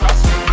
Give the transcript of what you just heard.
trust me.